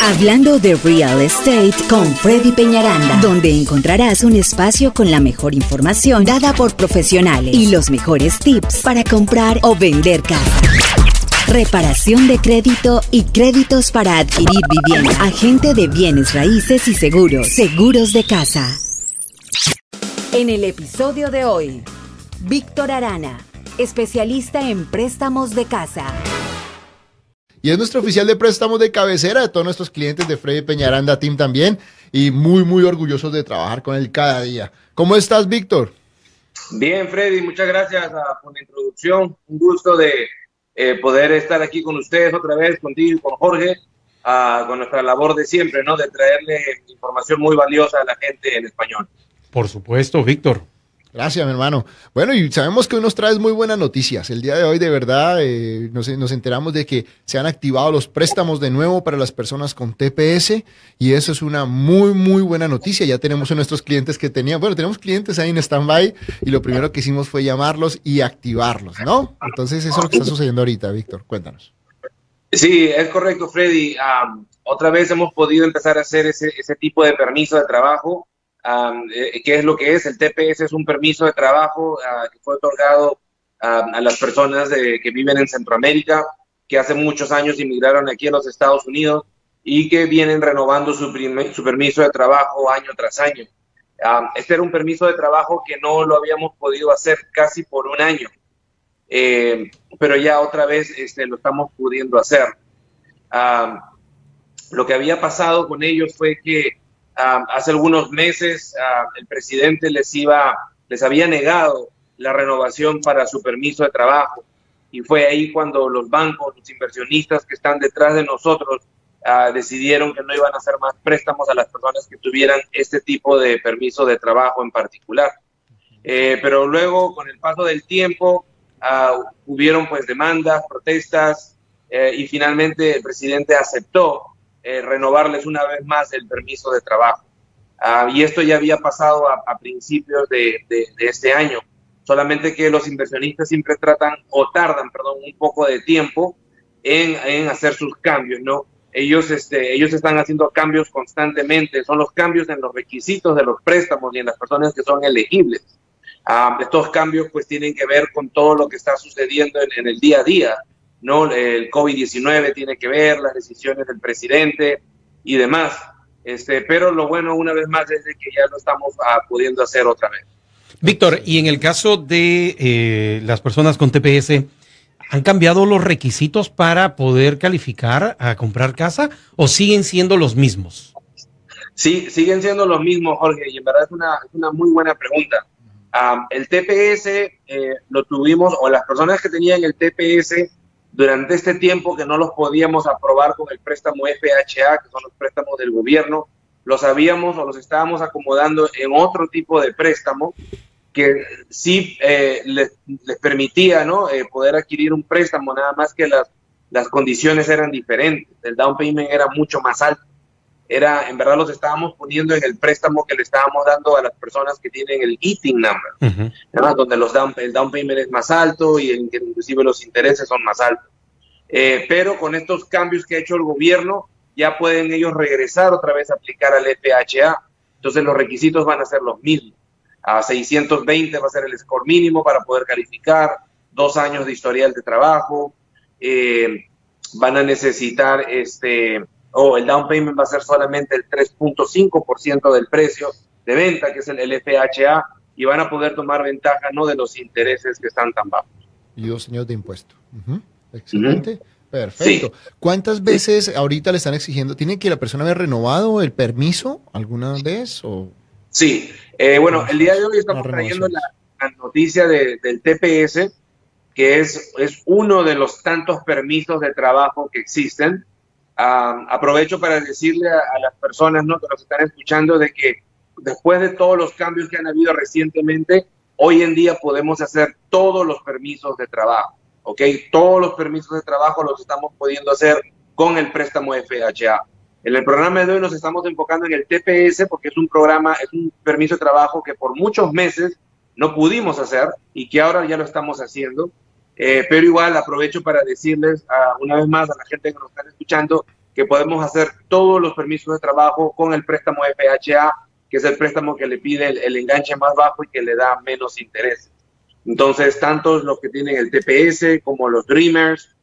Hablando de real estate con Freddy Peñaranda, donde encontrarás un espacio con la mejor información dada por profesionales y los mejores tips para comprar o vender casa. Reparación de crédito y créditos para adquirir vivienda. Agente de bienes raíces y seguros. Seguros de casa. En el episodio de hoy, Víctor Arana, especialista en préstamos de casa. Y es nuestro oficial de préstamos de cabecera de todos nuestros clientes de Freddy Peñaranda Team también. Y muy, muy orgullosos de trabajar con él cada día. ¿Cómo estás, Víctor? Bien, Freddy, muchas gracias ah, por la introducción. Un gusto de eh, poder estar aquí con ustedes otra vez, contigo y con Jorge, ah, con nuestra labor de siempre, ¿no? De traerle información muy valiosa a la gente en español. Por supuesto, Víctor. Gracias, mi hermano. Bueno, y sabemos que hoy nos traes muy buenas noticias. El día de hoy, de verdad, eh, nos, enteramos de que se han activado los préstamos de nuevo para las personas con TPS y eso es una muy, muy buena noticia. Ya tenemos a nuestros clientes que tenían, bueno, tenemos clientes ahí en stand-by y lo primero que hicimos fue llamarlos y activarlos, ¿no? Entonces, eso es lo que está sucediendo ahorita, Víctor. Cuéntanos. Sí, es correcto, Freddy. otra vez hemos podido empezar a hacer ese, ese tipo de permiso de trabajo eh, ¿Qué es lo que es? El TPS es un permiso de trabajo ah, que fue otorgado a las personas que viven en Centroamérica, que hace muchos años inmigraron aquí a los Estados Unidos y que vienen renovando su, su permiso de trabajo año tras año. este era un permiso de trabajo que no lo habíamos podido hacer casi por un año, eh, pero ya otra vez este, lo estamos pudiendo hacer. lo que había pasado con ellos fue que hace algunos meses el presidente les iba, les había negado la renovación para su permiso de trabajo y fue ahí cuando los bancos, los inversionistas que están detrás de nosotros decidieron que no iban a hacer más préstamos a las personas que tuvieran este tipo de permiso de trabajo en particular. Eh, pero luego, con el paso del tiempo, hubieron pues demandas, protestas eh, y finalmente el presidente aceptó eh, renovarles una vez más el permiso de trabajo. Ah, y esto ya había pasado a, principios de, este año, solamente que los inversionistas siempre tratan o tardan, perdón, un poco de tiempo en, hacer sus cambios, ¿no? Ellos, este, ellos están haciendo cambios constantemente, son los cambios en los requisitos de los préstamos y en las personas que son elegibles. Ah, estos cambios pues tienen que ver con todo lo que está sucediendo en el día a día ¿no? El COVID-19 tiene que ver, las decisiones del presidente y demás. Este, pero lo bueno, una vez más, es que ya lo estamos ah, pudiendo hacer otra vez. Víctor, y en el caso de eh, las personas con TPS, ¿han cambiado los requisitos para poder calificar a comprar casa o siguen siendo los mismos? Sí, siguen siendo los mismos, Jorge, y en verdad es una, es una muy buena pregunta. Ah, el TPS eh, lo tuvimos, o las personas que tenían el TPS durante este tiempo que no los podíamos aprobar con el préstamo FHA, que son los préstamos del gobierno, los habíamos o los estábamos acomodando en otro tipo de préstamo que sí eh, les, permitía ¿no? Eh, poder adquirir un préstamo, nada más que las, las condiciones eran diferentes, el down payment era mucho más alto era, en verdad los estábamos poniendo en el préstamo que le estábamos dando a las personas que tienen el eating number, donde los down, el down payment es más alto y inclusive los intereses son más altos. Eh, pero con estos cambios que ha hecho el gobierno, ya pueden ellos regresar otra vez a aplicar al FHA. Entonces los requisitos van a ser los mismos. A 620 va a ser el score mínimo para poder calificar, dos años de historial de trabajo, eh, van a necesitar este o el down payment va a ser solamente el 3.5% del precio de venta, que es el, FHA, y van a poder tomar ventaja no de los intereses que están tan bajos. Y dos años de impuesto. Excelente. Perfecto. ¿Cuántas veces ahorita le están exigiendo? ¿Tiene que la persona haber renovado el permiso alguna vez? O? Sí. Eh, bueno, el día de hoy estamos trayendo la, noticia del TPS, que es, es uno de los tantos permisos de trabajo que existen aprovecho para decirle a, las personas ¿no? que nos están escuchando de que después de todos los cambios que han habido recientemente, hoy en día podemos hacer todos los permisos de trabajo, ¿ok? Todos los permisos de trabajo los estamos pudiendo hacer con el préstamo FHA. En el programa de hoy nos estamos enfocando en el TPS porque es un programa, es un permiso de trabajo que por muchos meses no pudimos hacer y que ahora ya lo estamos haciendo. Eh, pero igual aprovecho para decirles una vez más a la gente que nos están escuchando que podemos hacer todos los permisos de trabajo con el préstamo FHA, que es el préstamo que le pide el, enganche más bajo y que le da menos interés. Entonces, tanto los que tienen el TPS como los Dreamers,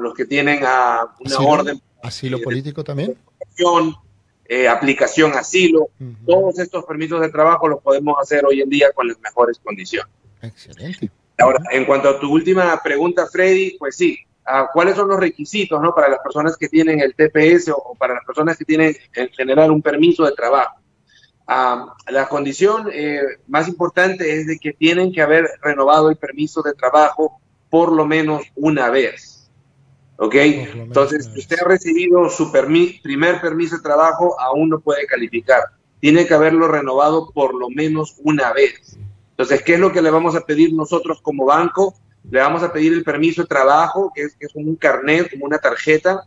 los que tienen una orden. ¿Asilo político también? Eh, aplicación asilo, todos estos permisos de trabajo los podemos hacer hoy en día con las mejores condiciones. Excelente. Ahora, en cuanto a tu última pregunta, Freddy, pues sí, ah, ¿cuáles son los requisitos ¿no? para las personas que tienen el TPS o, para las personas que tienen en general un permiso de trabajo? Ah, la condición eh, más importante es de que tienen que haber renovado el permiso de trabajo por lo menos una vez. ¿Ok? Entonces, si usted ha recibido su primer permiso de trabajo, aún no puede calificar. Tiene que haberlo renovado por lo menos una vez. Entonces, ¿qué es lo que le vamos a pedir nosotros como banco? Le vamos a pedir el permiso de trabajo, que es, que es como un carnet, como una tarjeta.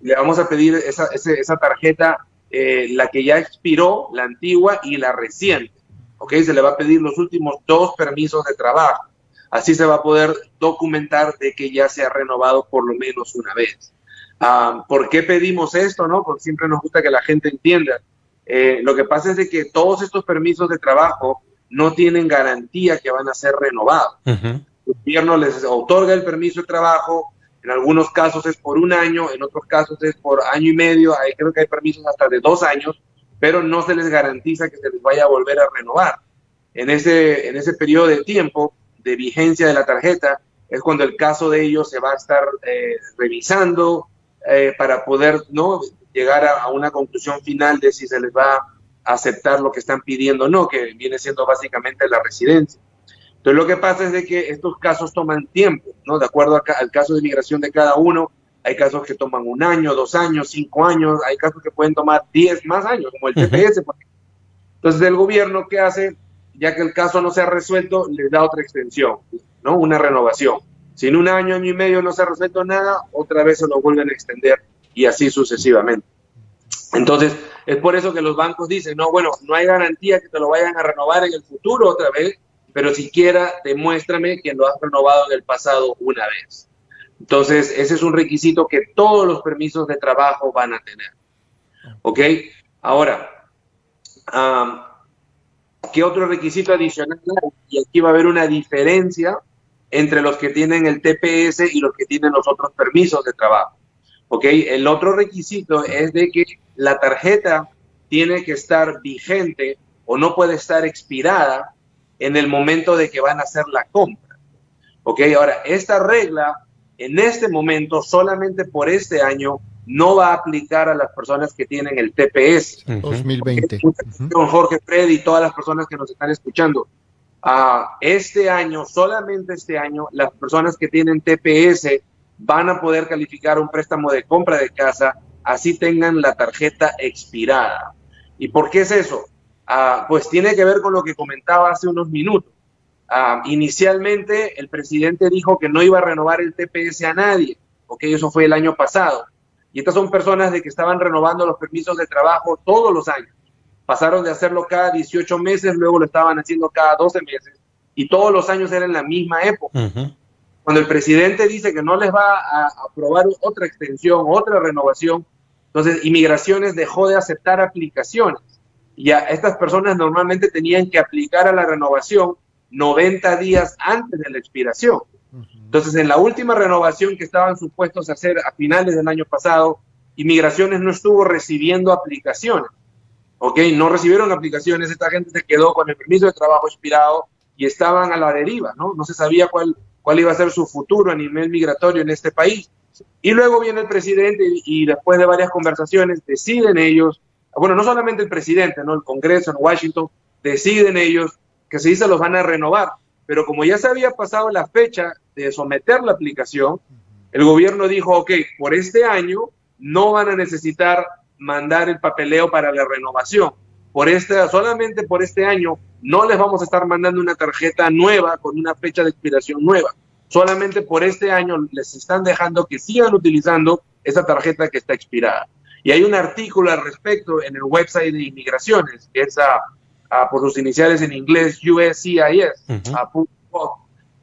Le vamos a pedir esa, esa tarjeta, eh, la que ya expiró, la antigua y la reciente. ¿Ok? Se le va a pedir los últimos dos permisos de trabajo. Así se va a poder documentar de que ya se ha renovado por lo menos una vez. Ah, ¿Por qué pedimos esto? No? Porque siempre nos gusta que la gente entienda. Eh, lo que pasa es de que todos estos permisos de trabajo no tienen garantía que van a ser renovados. El gobierno les otorga el permiso de trabajo, en algunos casos es por un año, en otros casos es por año y medio, hay, creo que hay permisos hasta de dos años, pero no se les garantiza que se les vaya a volver a renovar. En ese, en ese periodo de tiempo, de vigencia de la tarjeta es cuando el caso de ellos se va a estar eh, revisando eh, para poder no llegar a, una conclusión final de si se les va a aceptar lo que están pidiendo no, que viene siendo básicamente la residencia. Entonces lo que pasa es de que estos casos toman tiempo, ¿no? De acuerdo al caso de migración de cada uno, hay casos que toman un año, dos años, cinco años, hay casos que pueden tomar diez más años, como el TPS. Entonces el gobierno, ¿qué hace? ya que el caso no se ha resuelto, le da otra extensión, ¿no? Una renovación. Si en un año, año y medio no se ha resuelto nada, otra vez se lo vuelven a extender y así sucesivamente. Entonces, es por eso que los bancos dicen, no, bueno, no hay garantía que te lo vayan a renovar en el futuro otra vez, pero siquiera demuéstrame que lo has renovado en el pasado una vez. Entonces, ese es un requisito que todos los permisos de trabajo van a tener. ¿Ok? Ahora, ¿Qué otro requisito adicional Y aquí va a haber una diferencia entre los que tienen el TPS y los que tienen los otros permisos de trabajo. ¿Ok? El otro requisito es de que la tarjeta tiene que estar vigente o no puede estar expirada en el momento de que van a hacer la compra. ¿Ok? Ahora, esta regla en este momento, solamente por este año, no va a aplicar a las personas que tienen el TPS. 2020. Don Jorge Freddy y todas las personas que nos están escuchando. Uh, este año, solamente este año, las personas que tienen TPS van a poder calificar un préstamo de compra de casa, así tengan la tarjeta expirada. ¿Y por qué es eso? Uh, pues tiene que ver con lo que comentaba hace unos minutos. Uh, inicialmente, el presidente dijo que no iba a renovar el TPS a nadie, porque eso fue el año pasado y estas son personas de que estaban renovando los permisos de trabajo todos los años. Pasaron de hacerlo cada 18 meses, luego lo estaban haciendo cada 12 meses y todos los años eran la misma época. Cuando el presidente dice que no les va a aprobar otra extensión, otra renovación, entonces Inmigraciones dejó de aceptar aplicaciones. Y a estas personas normalmente tenían que aplicar a la renovación 90 días antes de la expiración. Entonces, en la última renovación que estaban supuestos a hacer a finales del año pasado, Inmigraciones no estuvo recibiendo aplicaciones. ¿Ok? No recibieron aplicaciones, esta gente se quedó con el permiso de trabajo expirado y estaban a la deriva, ¿no? No se sabía cuál, cuál iba a ser su futuro a nivel migratorio en este país. Y luego viene el presidente y, después de varias conversaciones deciden ellos, bueno, no solamente el presidente, ¿no? El Congreso en Washington, deciden ellos que si se los van a renovar. Pero como ya se había pasado la fecha de someter la aplicación, el gobierno dijo, ok, por este año no van a necesitar mandar el papeleo para la renovación. Por este, solamente por este año no les vamos a estar mandando una tarjeta nueva con una fecha de expiración nueva. Solamente por este año les están dejando que sigan utilizando esa tarjeta que está expirada. Y hay un artículo al respecto en el website de inmigraciones, que es por sus iniciales en inglés USCIS,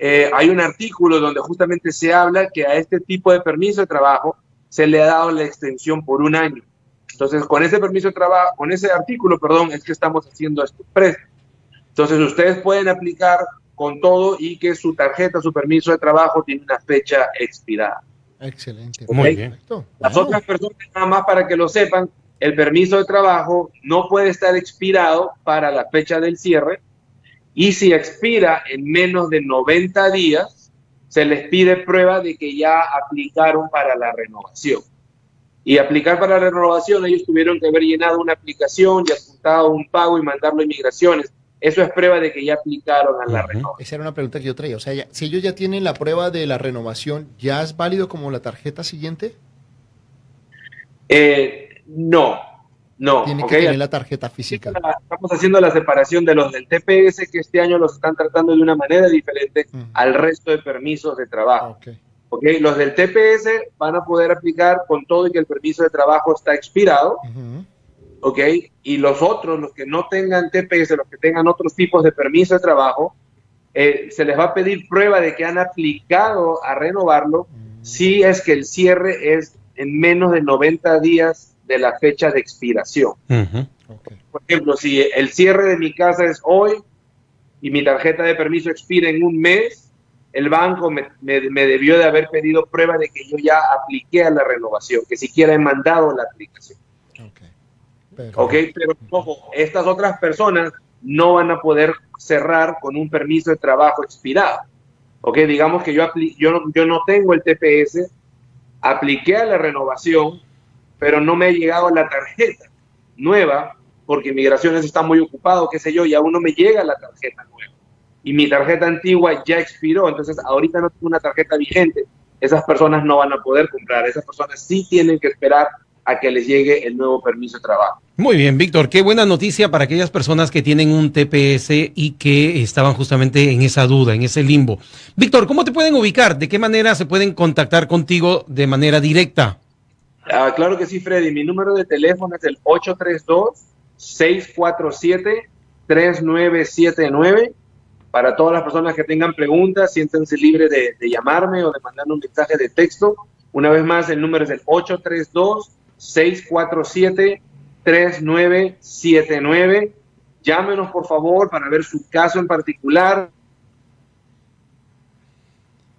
eh, hay un artículo donde justamente se habla que a este tipo de permiso de trabajo se le ha dado la extensión por un año. Entonces, con ese permiso de trabajo, con ese artículo, perdón, es que estamos haciendo estos préstamos. Entonces, ustedes pueden aplicar con todo y que su tarjeta, su permiso de trabajo tiene una fecha expirada. Excelente. Muy bien. Perfecto. Las Wow. otras personas, nada más para que lo sepan, el permiso de trabajo no puede estar expirado para la fecha del cierre y si expira en menos de 90 días, se les pide prueba de que ya aplicaron para la renovación. Y aplicar para la renovación, ellos tuvieron que haber llenado una aplicación y apuntado un pago y mandarlo a inmigraciones. Eso es prueba de que ya aplicaron a la renovación. Esa era una pregunta que yo traía. O sea, ya- si ellos ya tienen la prueba de la renovación, ¿ya es válido como la tarjeta siguiente? Eh, no, no. Tiene que tener la tarjeta física. Estamos haciendo la separación de los del TPS que este año los están tratando de una manera diferente al resto de permisos de trabajo. Ok. ¿ok? Los del TPS van a poder aplicar con todo y que el permiso de trabajo está expirado. ¿Ok? Y los otros, los que no tengan TPS, los que tengan otros tipos de permiso de trabajo, eh, se les va a pedir prueba de que han aplicado a renovarlo si es que el cierre es en menos de 90 días de la fecha de expiración. Por ejemplo, si el cierre de mi casa es hoy y mi tarjeta de permiso expira en un mes, el banco me, me- me debió de haber pedido prueba de que yo ya apliqué a la renovación, que siquiera he mandado la aplicación. Ok. ¿Ok? Pero ojo, estas otras personas no van a poder cerrar con un permiso de trabajo expirado. ¿Ok? Digamos que yo, yo, no, yo no tengo el TPS, apliqué a la renovación, pero no me ha llegado la tarjeta nueva porque migraciones está muy ocupado, qué sé yo, y aún no me llega la tarjeta nueva. Y mi tarjeta antigua ya expiró, entonces ahorita no tengo una tarjeta vigente. Esas personas no van a poder comprar, esas personas sí tienen que esperar a que les llegue el nuevo permiso de trabajo. Muy bien, Víctor, qué buena noticia para aquellas personas que tienen un TPS y que estaban justamente en esa duda, en ese limbo. Víctor, ¿cómo te pueden ubicar? ¿De qué manera se pueden contactar contigo de manera directa? Ah, claro que sí, Freddy. Mi número de teléfono es el 832-647-3979. Para todas las personas que tengan preguntas, siéntense libres de, de llamarme o de mandarme un mensaje de texto. Una vez más, el número es el 832-647-3979. Llámenos, por favor, para ver su caso en particular.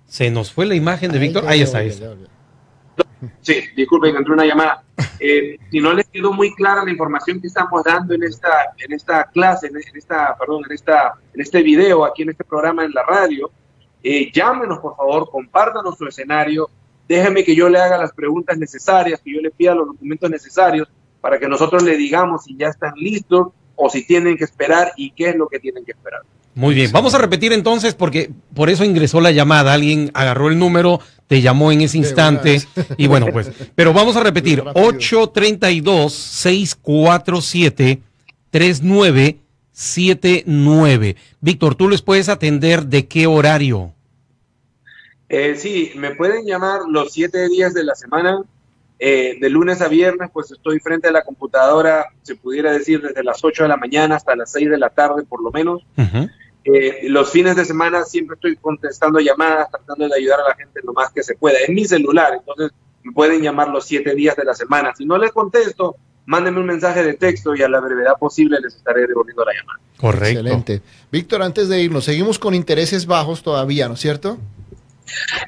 Se nos fue la imagen de Víctor. Ahí está, ahí está. Sí, disculpen, entró una llamada. Eh, si no les quedó muy clara la información que estamos dando en esta, en esta clase, en, en esta, perdón, en esta, en este video, aquí en este programa en la radio, eh, llámenos por favor, compártanos su escenario, déjeme que yo le haga las preguntas necesarias, que yo le pida los documentos necesarios para que nosotros le digamos si ya están listos o si tienen que esperar y qué es lo que tienen que esperar. Muy bien, vamos a repetir entonces porque por eso ingresó la llamada. Alguien agarró el número, te llamó en ese instante y bueno, pues, pero vamos a repetir. Rápido. 832-647-3979. Víctor, ¿tú les puedes atender de qué horario? Eh, sí, me pueden llamar los siete días de la semana, eh, de lunes a viernes, pues estoy frente a la computadora, se pudiera decir desde las 8 de la mañana hasta las 6 de la tarde por lo menos. Eh, los fines de semana siempre estoy contestando llamadas, tratando de ayudar a la gente lo más que se pueda. Es mi celular, entonces me pueden llamar los siete días de la semana. Si no les contesto, mándenme un mensaje de texto y a la brevedad posible les estaré devolviendo la llamada. Correcto. Excelente. Víctor, antes de irnos, seguimos con intereses bajos todavía, ¿no es cierto?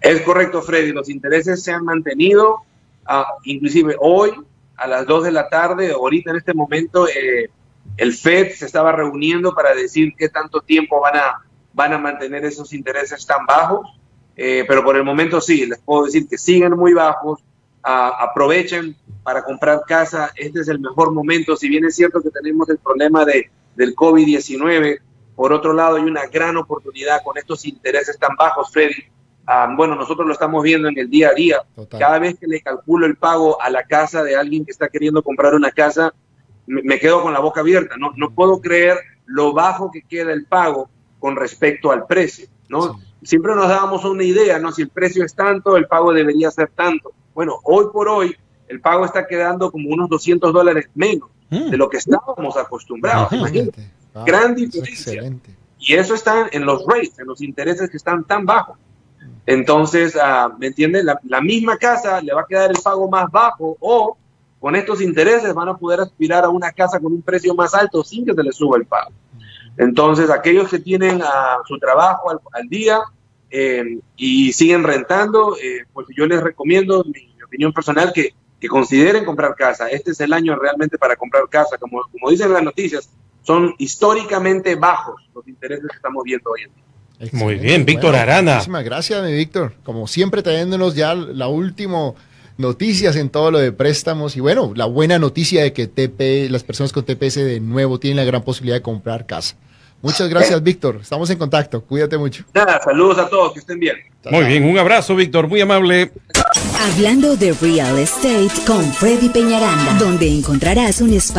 Es correcto, Freddy. Los intereses se han mantenido, ah, inclusive hoy a las 2 de la tarde, ahorita en este momento, eh, el FED se estaba reuniendo para decir qué tanto tiempo van a, van a mantener esos intereses tan bajos. Eh, pero por el momento sí, les puedo decir que siguen muy bajos. Ah, aprovechen para comprar casa. Este es el mejor momento. Si bien es cierto que tenemos el problema de, del COVID-19, por otro lado hay una gran oportunidad con estos intereses tan bajos, Freddy. Ah, bueno, nosotros lo estamos viendo en el día a día. Total. Cada vez que le calculo el pago a la casa de alguien que está queriendo comprar una casa, me, me quedo con la boca abierta. No, no puedo creer lo bajo que queda el pago con respecto al precio. ¿no? Sí. Siempre nos dábamos una idea, ¿no? Si el precio es tanto, el pago debería ser tanto. Bueno, hoy por hoy, el pago está quedando como unos 200 dólares menos Mm. de lo que estábamos acostumbrados. Imagínate. Wow, Gran es diferencia. Y eso está en los rates, en los intereses que están tan bajos. Entonces, ah, ¿me entiendes? La, misma casa le va a quedar el pago más bajo o con estos intereses van a poder aspirar a una casa con un precio más alto sin que se les suba el pago. Entonces, aquellos que tienen a su trabajo al, día eh, y siguen rentando, eh, pues yo les recomiendo, mi, mi opinión personal, que, que, consideren comprar casa. Este es el año realmente para comprar casa. Como, como dicen las noticias, son históricamente bajos los intereses que estamos viendo hoy en día. Excelente. Muy bien, Víctor bueno, Arana. Muchísimas gracias, mi Víctor. Como siempre, trayéndonos ya la última noticias en todo lo de préstamos y bueno, la buena noticia de que TP, las personas con TPS de nuevo tienen la gran posibilidad de comprar casa. Muchas gracias, Víctor. Estamos en contacto. Cuídate mucho. Nada, saludos a todos, que estén bien. Muy bien, un abrazo, Víctor, muy amable. Hablando de real estate con Freddy Peñaranda, donde encontrarás un espacio